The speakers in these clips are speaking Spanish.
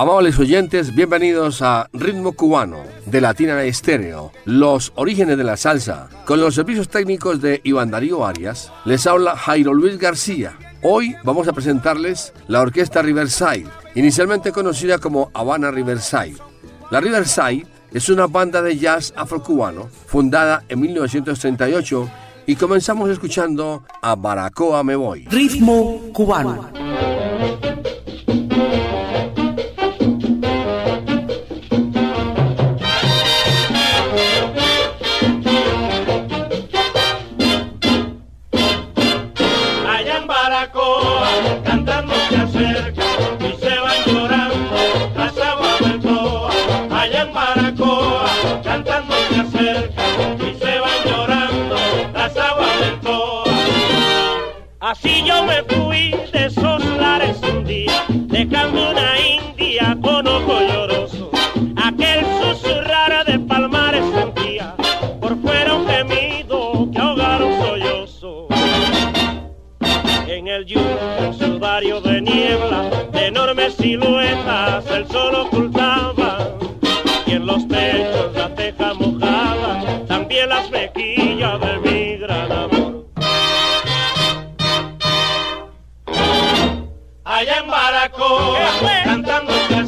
Amables oyentes, bienvenidos a Ritmo Cubano de Latina Estéreo, los orígenes de la salsa. Con los servicios técnicos de Iván Darío Arias, les habla Jairo Luis García. Hoy vamos a presentarles la orquesta Riverside, inicialmente conocida como Habana Riverside. La Riverside es una banda de jazz afrocubano fundada en 1938 y comenzamos escuchando a Baracoa Me Voy. Ritmo cubano. Así yo me fui de esos lares un día, dejando una india con ojo lloroso. Aquel susurrar de palmares sentía, por fuera un gemido que ahogara un sollozo. En el yunque, un sudario de niebla, de enormes siluetas, el sol ocultó. Cubano.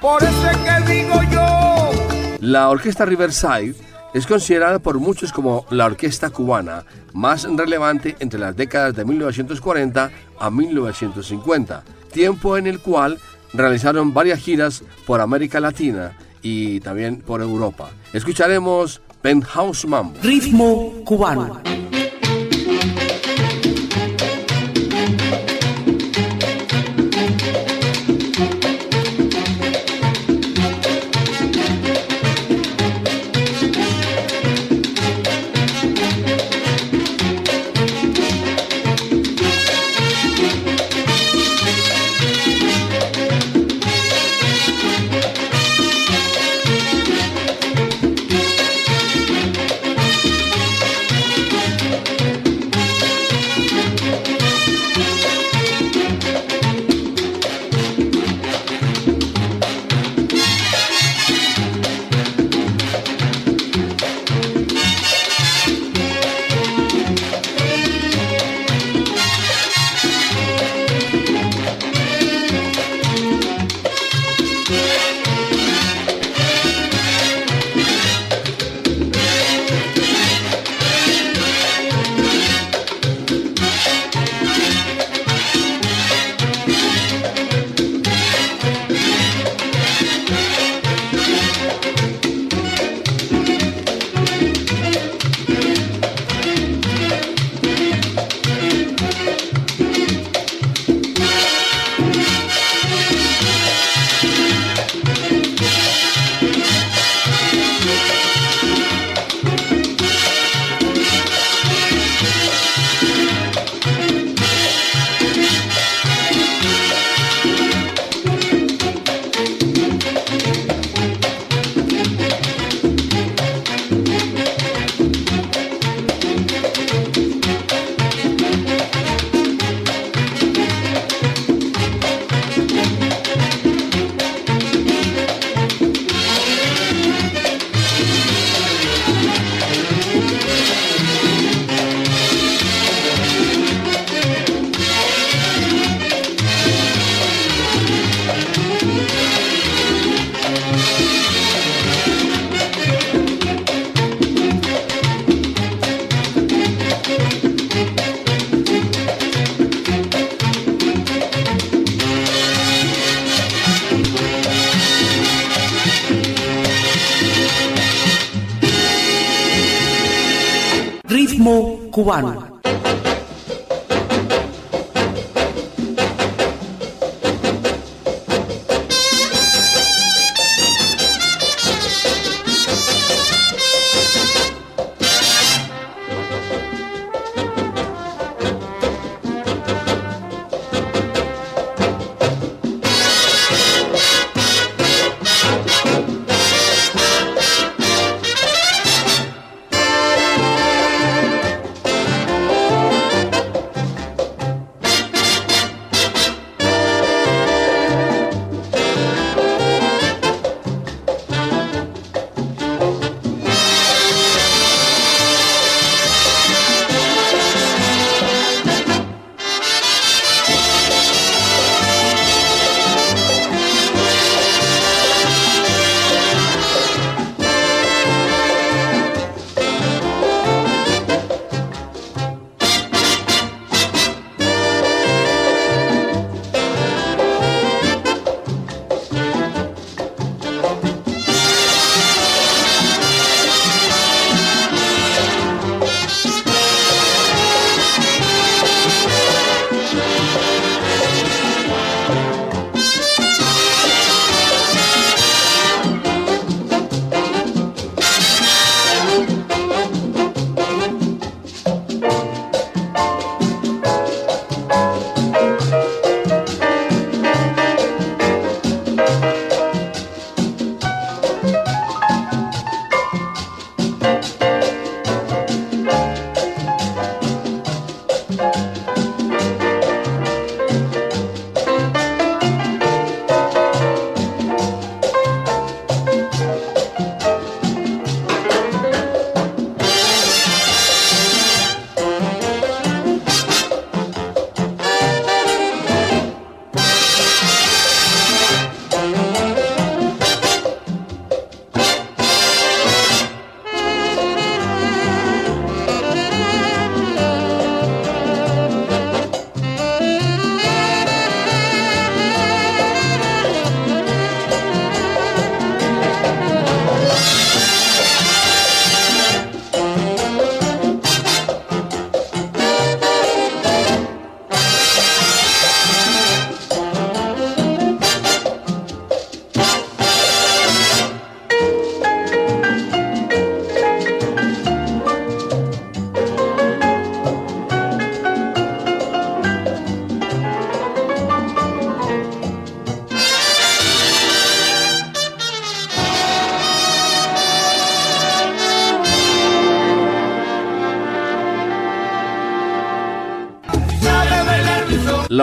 Por eso es que digo yo. La orquesta Riverside es considerada por muchos como la orquesta cubana más relevante entre las décadas de 1940 a 1950, tiempo en el cual realizaron varias giras por América Latina y también por Europa. Escucharemos Penthouse Mambo. Ritmo cubano.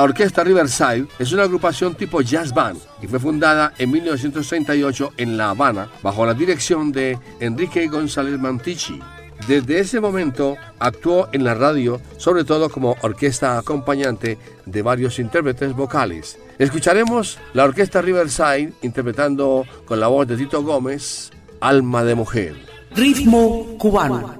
Orquesta Riverside es una agrupación tipo jazz band y fue fundada en 1938 en La Habana bajo la dirección de Enrique González Mantici. Desde ese momento actuó en la radio, sobre todo como orquesta acompañante de varios intérpretes vocales. Escucharemos la orquesta Riverside interpretando con la voz de Tito Gómez, Alma de Mujer. Ritmo cubano.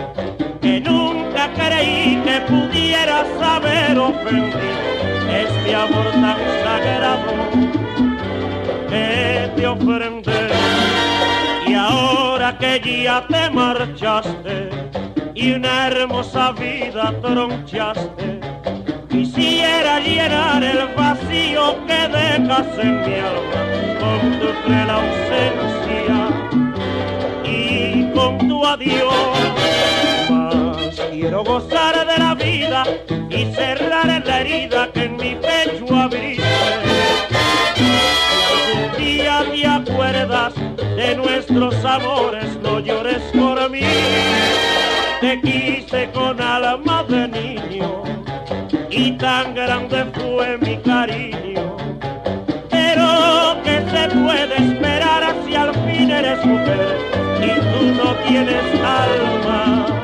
este amor tan sagrado que te ofrendé. Y ahora que ya te marchaste y una hermosa vida tronchaste, quisiera llenar el vacío que dejas en mi alma con tu cruel ausencia con tu adiós. Quiero gozar de la vida y cerrar la herida que en mi pecho abriste. Si algún día te acuerdas de nuestros amores, no llores por mí. Te quise con alma de niño y tan grande fue mi cariño. Pero que se puede esperar si al fin eres mujer y tú no tienes alma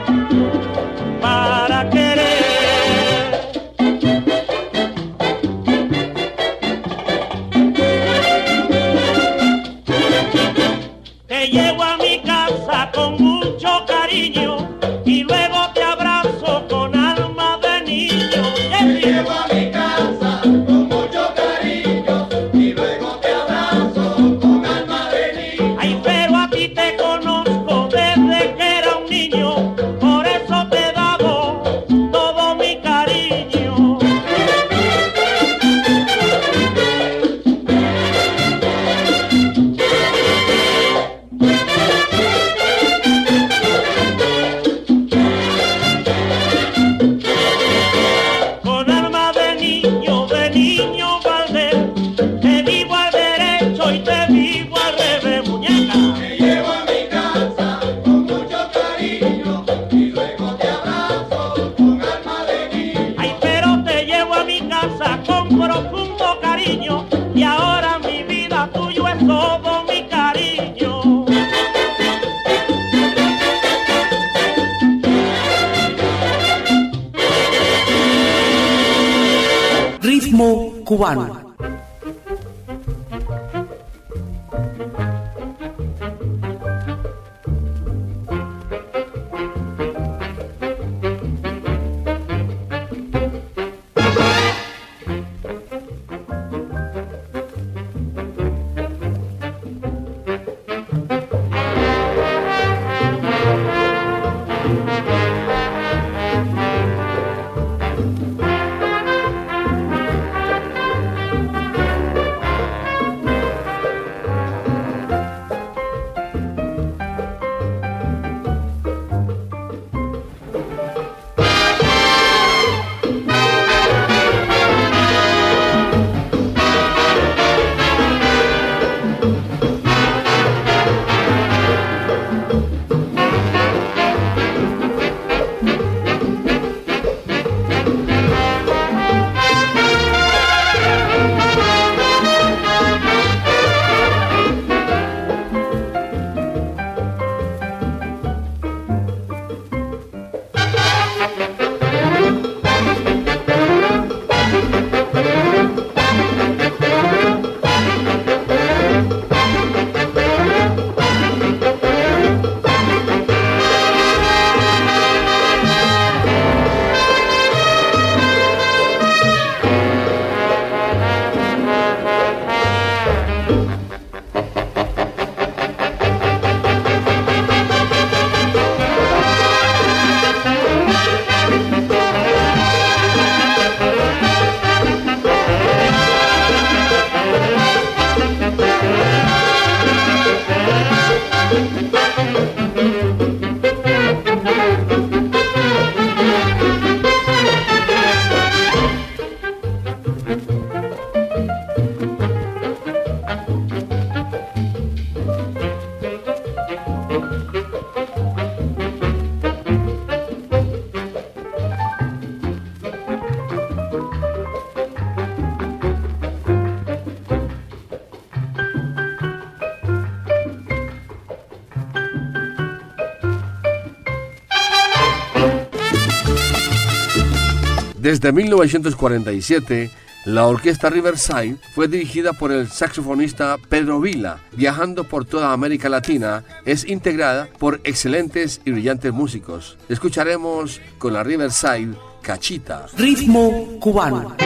Desde 1947, la orquesta Riverside fue dirigida por el saxofonista Pedro Vila. Viajando por toda América Latina, es integrada por excelentes y brillantes músicos. Escucharemos con la Riverside Cachita. Ritmo cubano.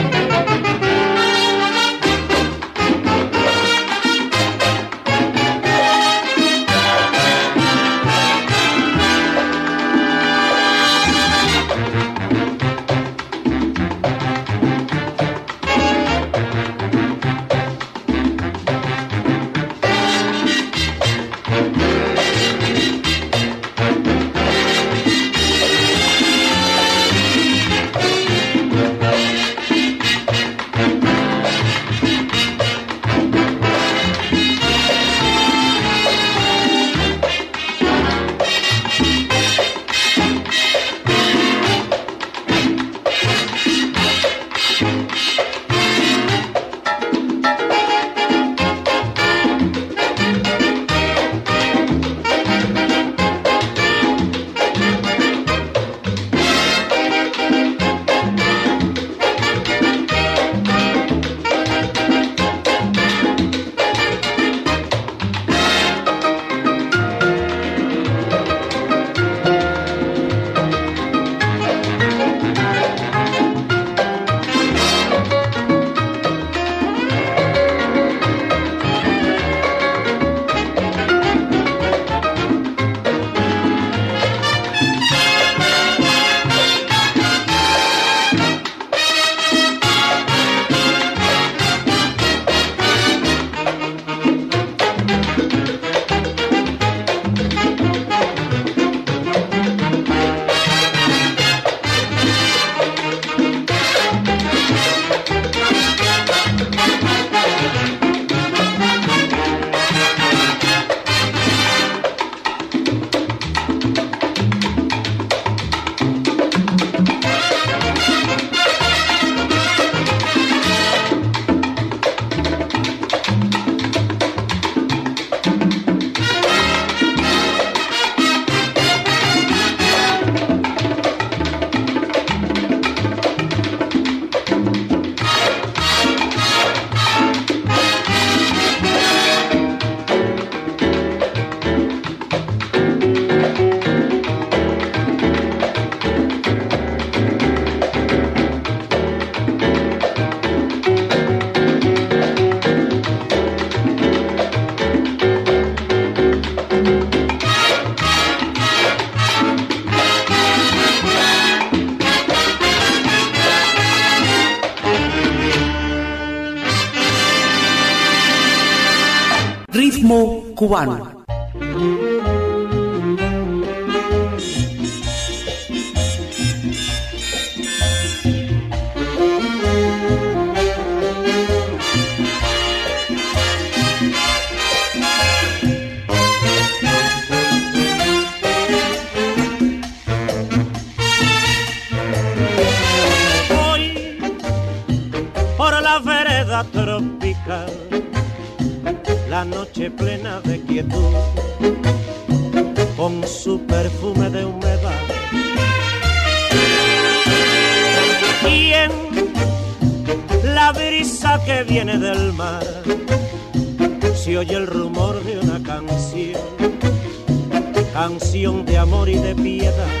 Canción de amor y de piedad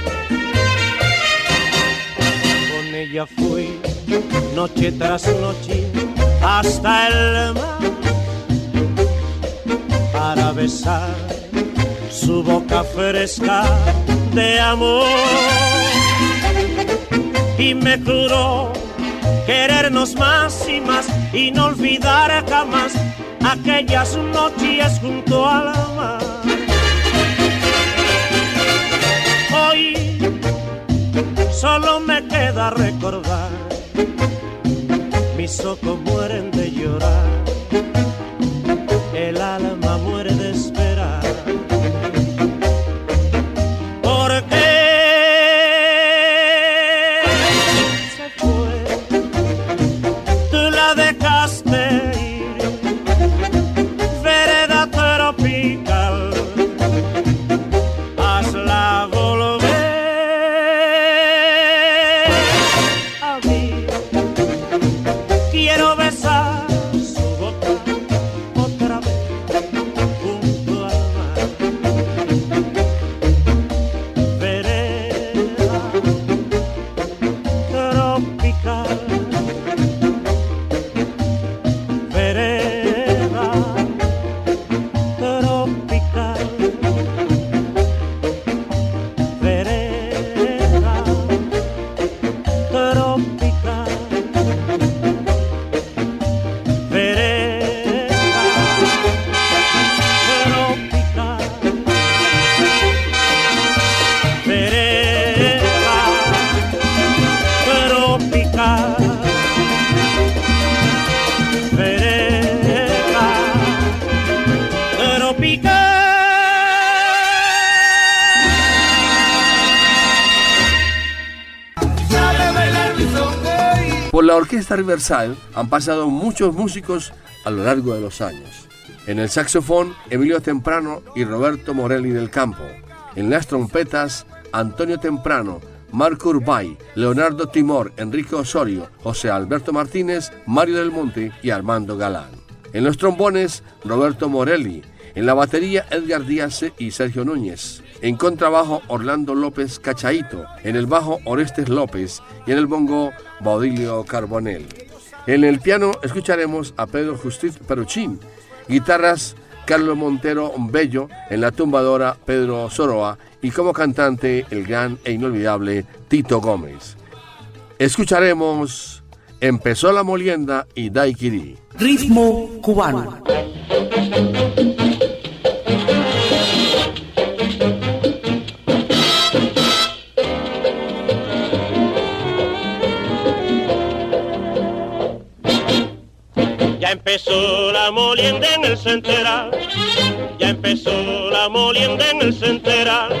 con ella fui noche tras noche hasta el mar para besar su boca fresca de amor y me juró querernos más y más y no olvidar jamás aquellas noches junto al mar. Solo me queda recordar. Mis ojos mueren de llorar, orquesta Riverside han pasado muchos músicos a lo largo de los años. En el saxofón, Emilio Temprano y Roberto Morelli del Campo. En las trompetas, Antonio Temprano, Marco Urbay, Leonardo Timor, Enrique Osorio, José Alberto Martínez, Mario del Monte y Armando Galán. En los trombones, Roberto Morelli. En la batería, Edgar Díaz y Sergio Núñez. En contrabajo, Orlando López Cachaito. En el bajo, Orestes López. Y en el bongo, Baudilio Carbonell. En el piano escucharemos a Pedro Justiz Peruchín. Guitarras, Carlos Montero Bello. En la tumbadora, Pedro Soroa. Y como cantante, el gran e inolvidable Tito Gómez. Escucharemos Empezó la molienda y Daiquiri. Ritmo cubano. Empezó la molienda en el central, ya empezó la molienda en el central,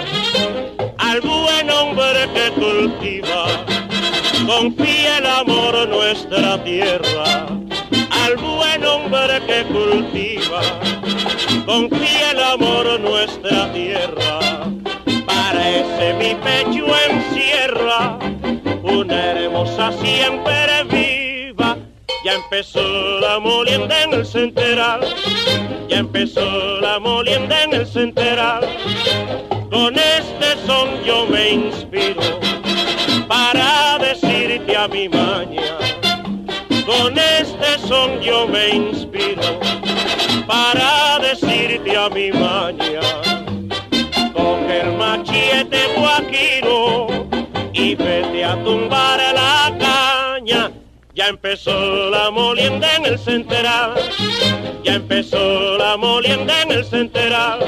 al buen hombre que cultiva, confía el amor nuestra tierra, al buen hombre que cultiva, confía el amor nuestra tierra, para ese mi pecho encierra una hermosa siempre. Ya empezó la molienda en el central, ya empezó la molienda en el central. Con este son yo me inspiro para decirte a mi maña. Con este son yo me inspiro para decirte a mi maña. Empezó la molienda en el central, ya empezó la molienda en el central.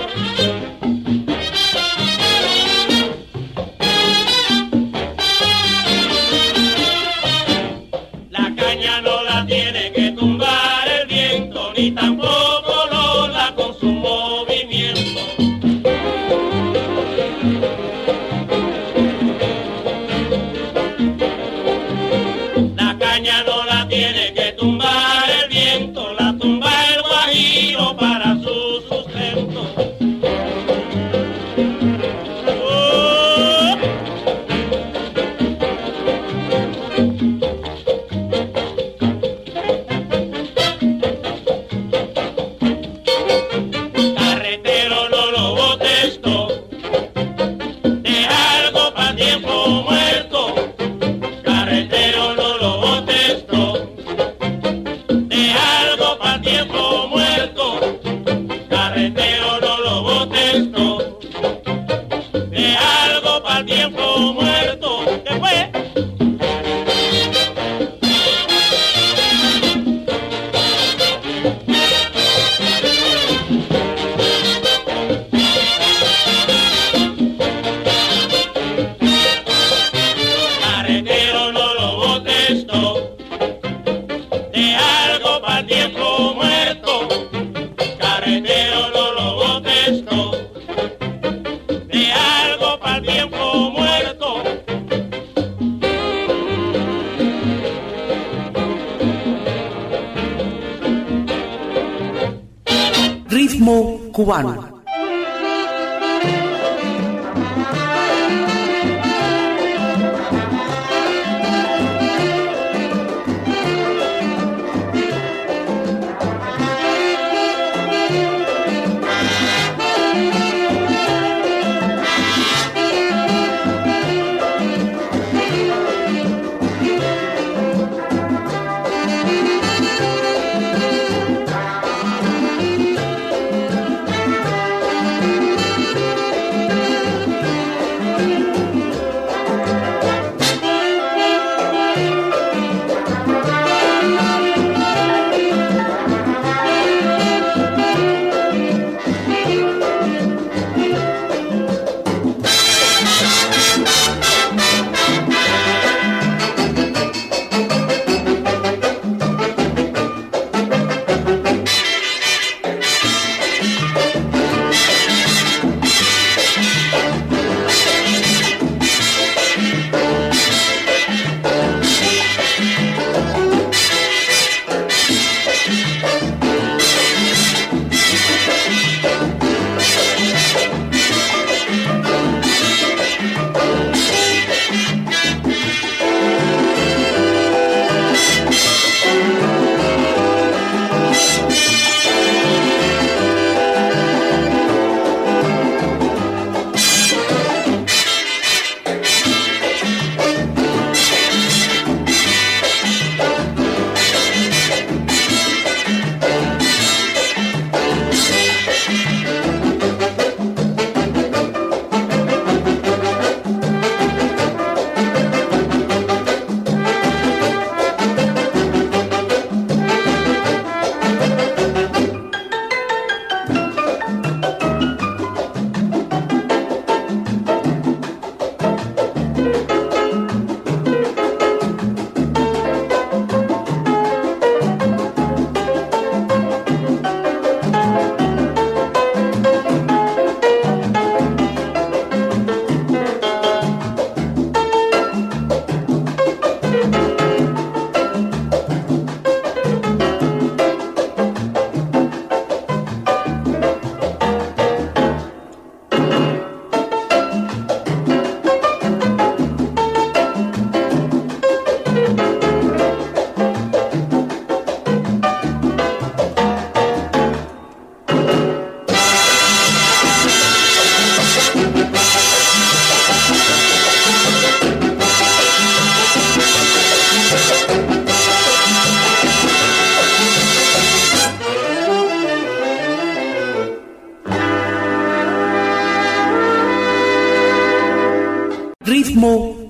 Ritmo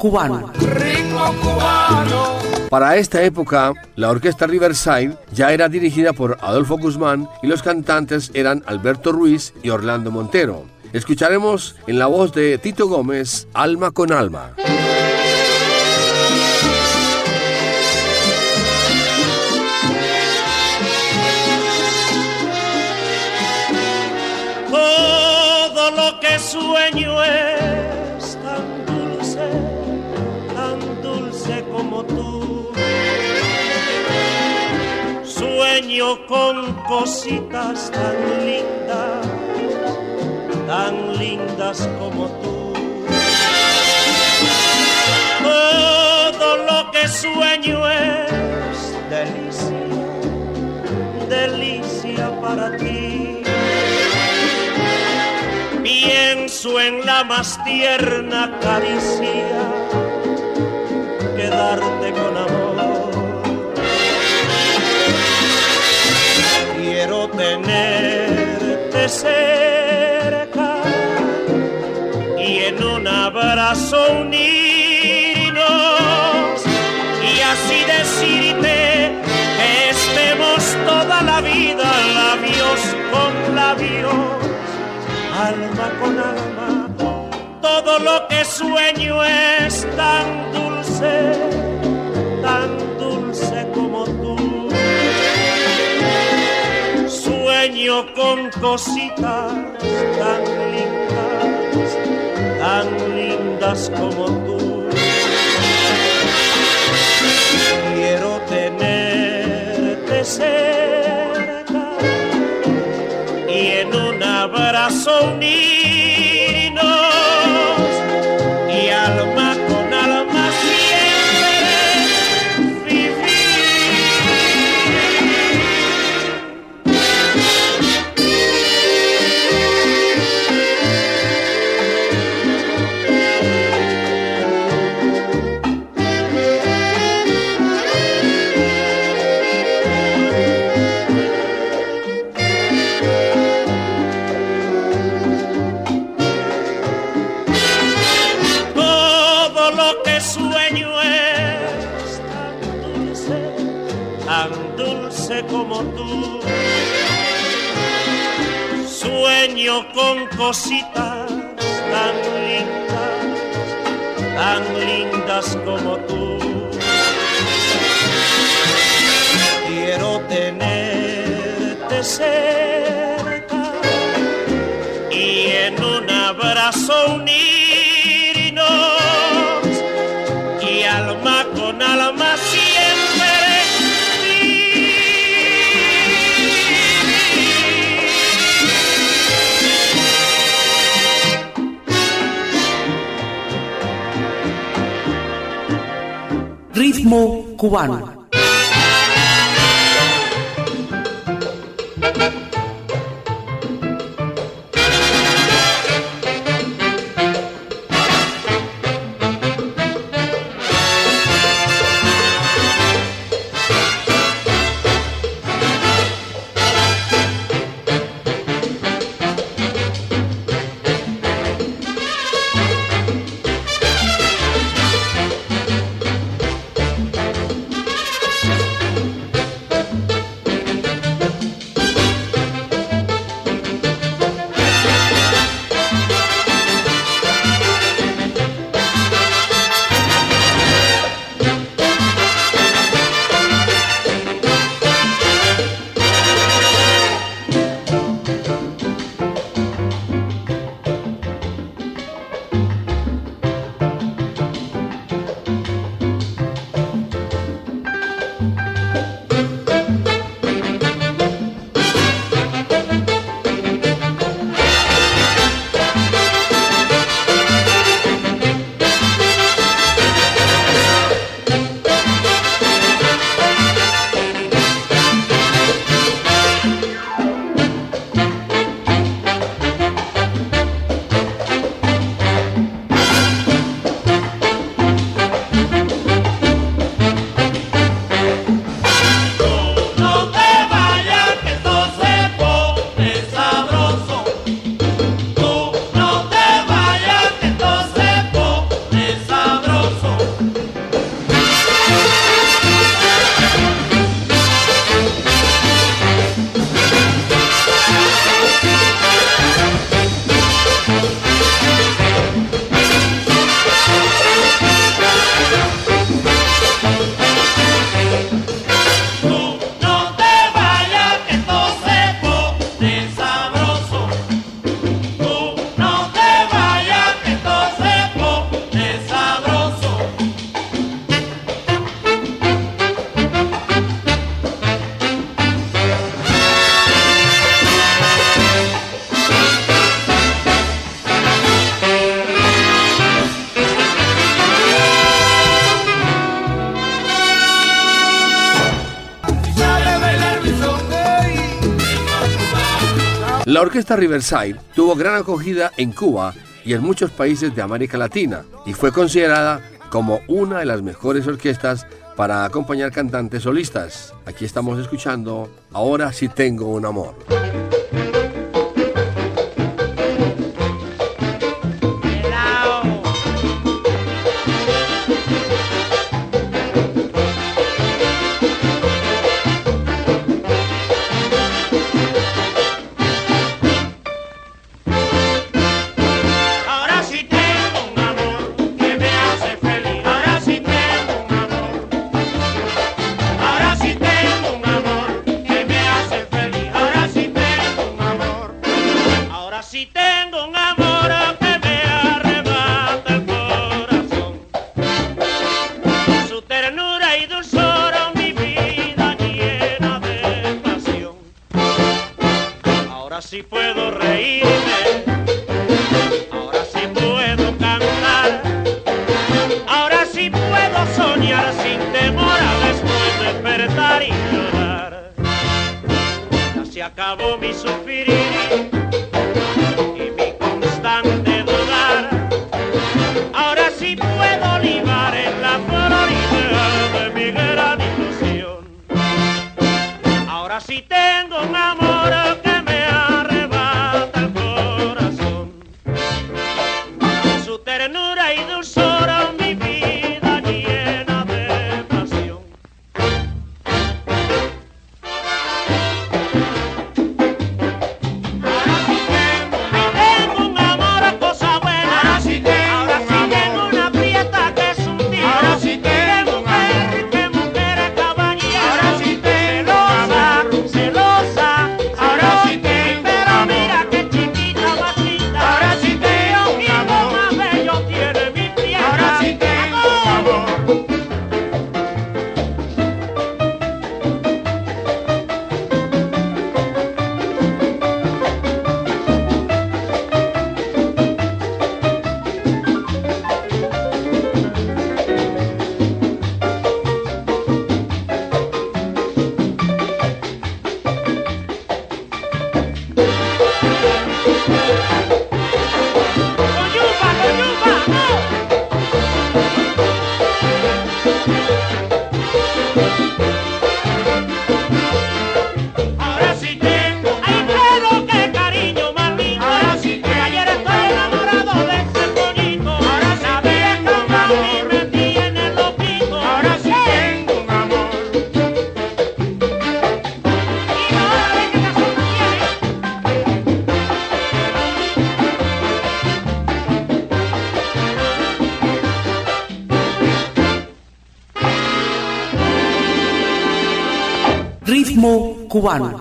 cubano. Ritmo cubano. Para esta época, la orquesta Riverside ya era dirigida por Adolfo Guzmán y los cantantes eran Alberto Ruiz y Orlando Montero. Escucharemos en la voz de Tito Gómez, Alma con Alma. Todo lo que sueño es Con cositas tan lindas, tan lindas como tú. Todo lo que sueño es delicia, delicia para ti. Pienso en la más tierna caricia que darte con amor. Tenerte cerca y en un abrazo unirnos y así decirte que estemos toda la vida labios con labios alma con alma, todo lo que sueño es tan dulce, Con cositas tan lindas, tan lindas como tú. Quiero tenerte cerca y en un abrazo unirnos cositas tan lindas, tan lindas como tú. Quiero tenerte cerca y en un abrazo unirnos Ritmo cubano. orquesta Riverside tuvo gran acogida en Cuba y en muchos países de América Latina y fue considerada como una de las mejores orquestas para acompañar cantantes solistas. Aquí estamos escuchando Ahora sí tengo un amor. kuwanu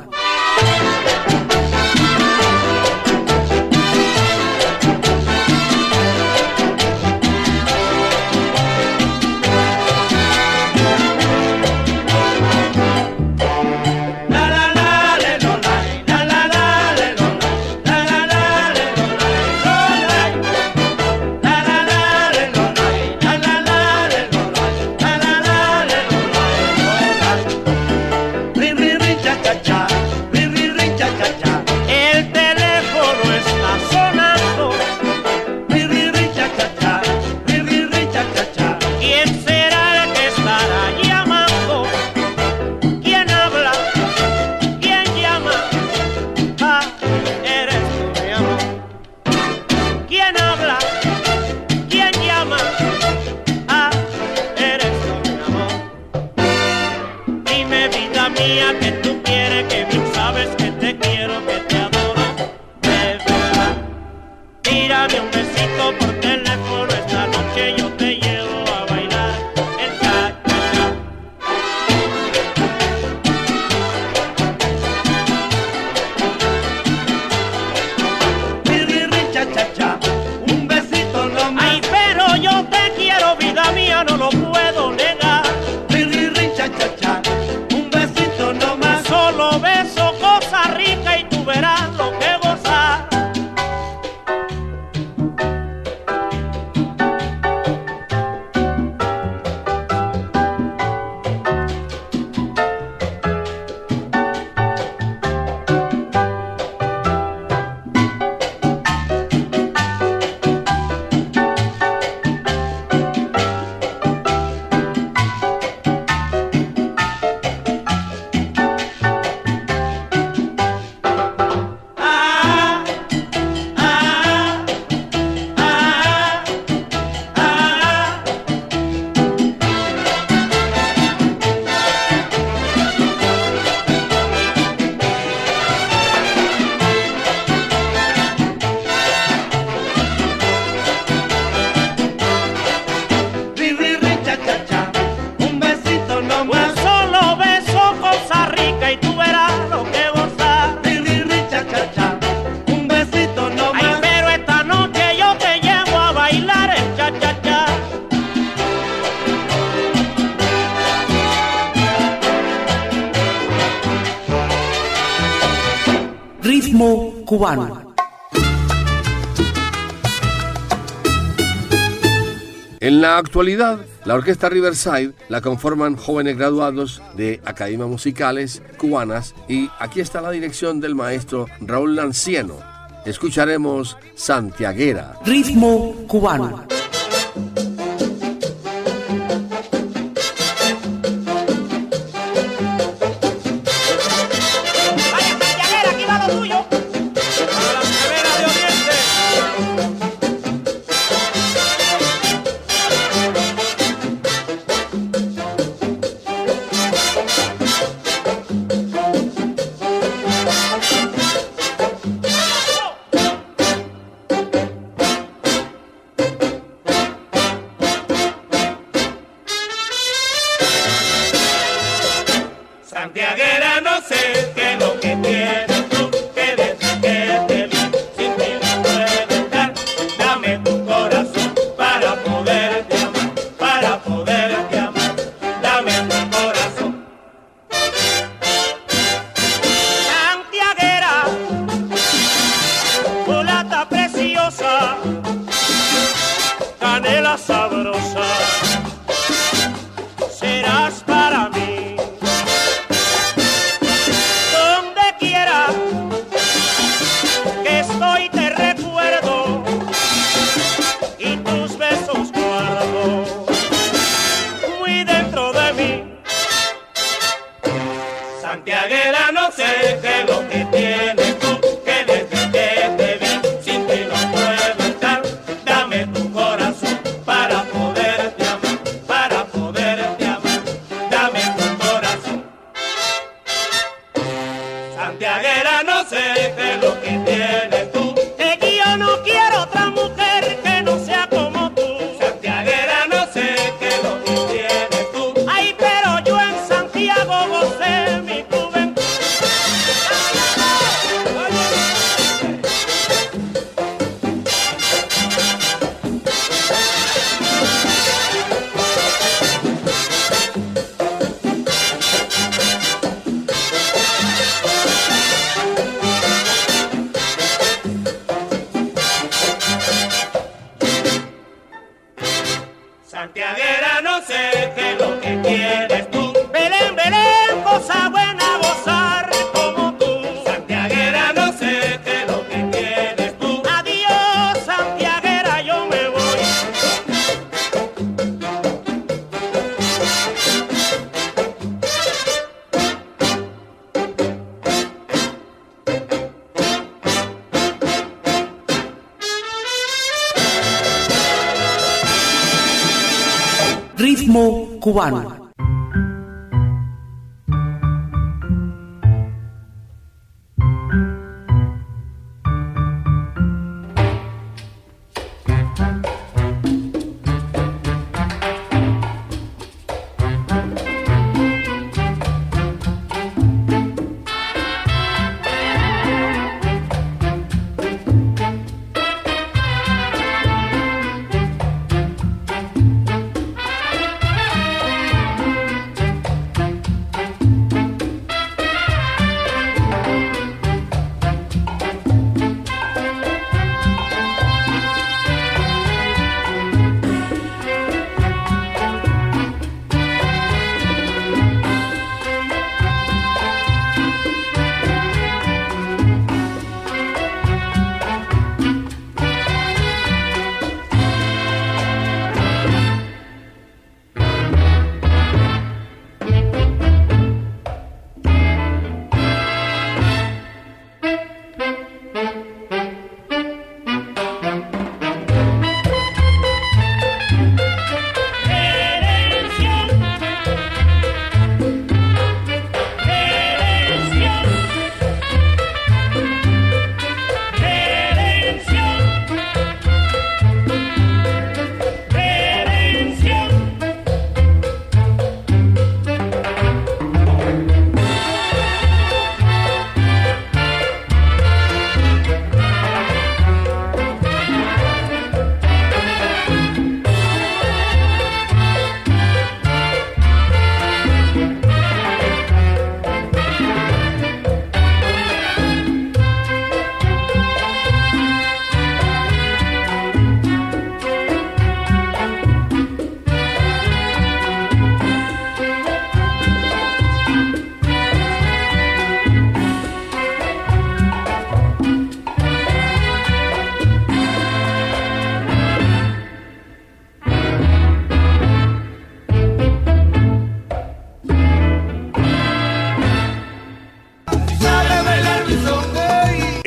mía que Ritmo cubano. En la actualidad, la Orquesta Riverside la conforman jóvenes graduados de academias musicales cubanas y aquí está la dirección del maestro Raúl Lanciano. Escucharemos Santiaguera. Ritmo cubano. Santiaguera no se dejó.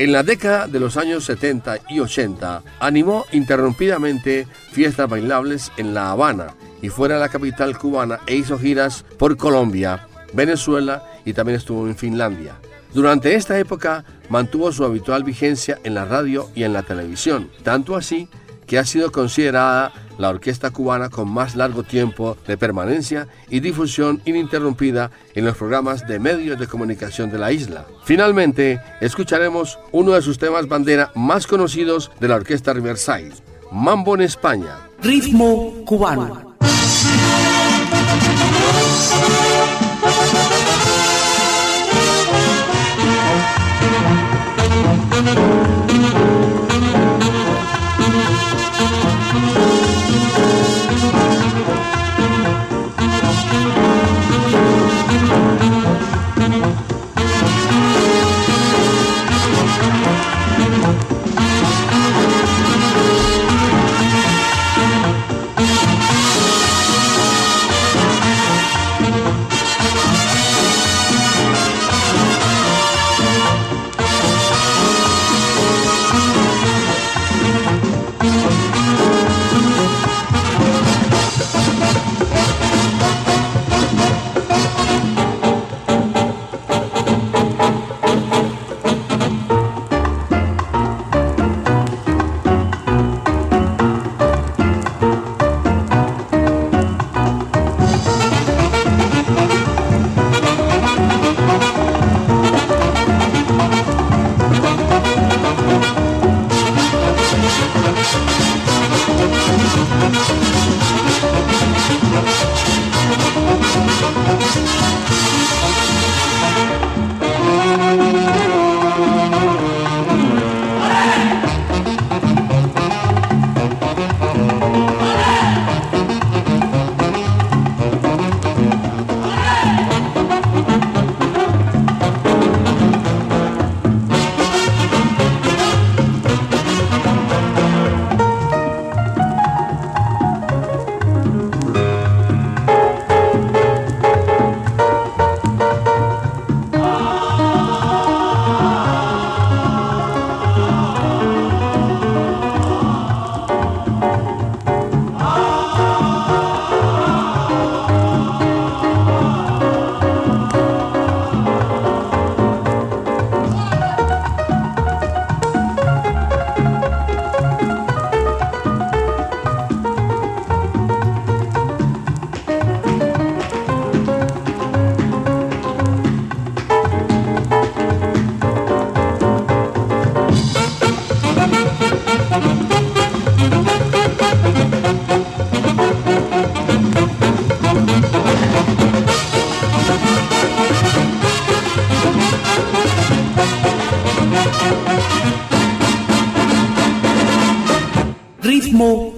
En la década de los años 70 y 80 animó interrumpidamente fiestas bailables en La Habana y fuera de la capital cubana e hizo giras por Colombia, Venezuela y también estuvo en Finlandia. Durante esta época mantuvo su habitual vigencia en la radio y en la televisión, tanto así que ha sido considerada la orquesta cubana con más largo tiempo de permanencia y difusión ininterrumpida en los programas de medios de comunicación de la isla. Finalmente, escucharemos uno de sus temas bandera más conocidos de la orquesta Riverside, Mambo en España. Ritmo cubano.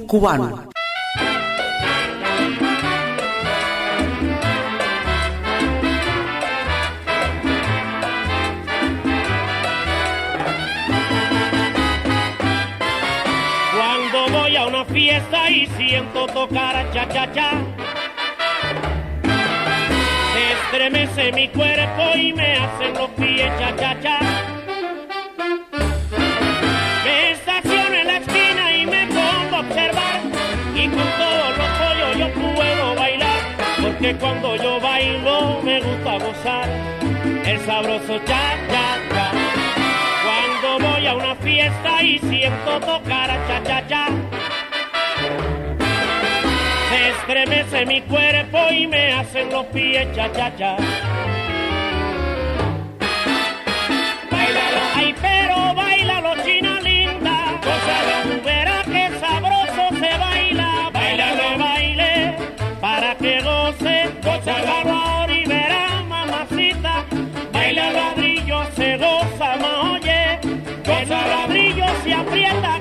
Cubano. Cuando voy a una fiesta y siento tocar cha cha cha, estremece mi cuerpo y me hacen los pies cha cha cha. Porque cuando yo bailo me gusta gozar el sabroso cha cha cha. Cuando voy a una fiesta y siento tocar a cha cha cha. Se estremece mi cuerpo y me hacen los pies cha cha cha. Ahora y verás mamacita. Baila ladrillo se goza más oye. Goza ladrillo se aprieta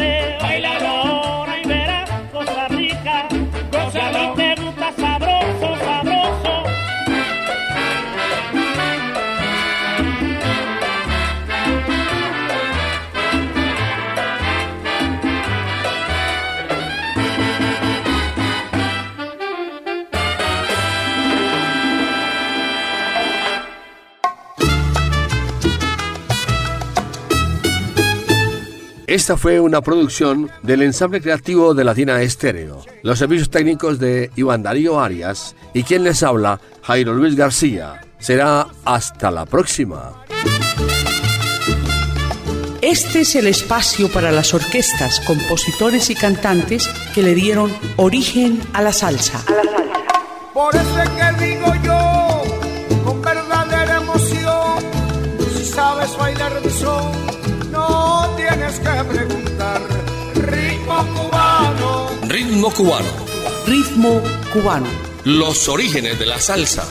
você Esta fue una producción del ensamble creativo de Latina Estéreo, los servicios técnicos de Iván Darío Arias y quien les habla, Jairo Luis García. Será hasta la próxima. Este es el espacio para las orquestas, compositores y cantantes que le dieron origen a la salsa. Por eso es que digo yo, con verdadera emoción, si sabes bailar mi son, tienes que preguntar. Ritmo cubano. Ritmo cubano. Ritmo cubano. Los orígenes de la salsa.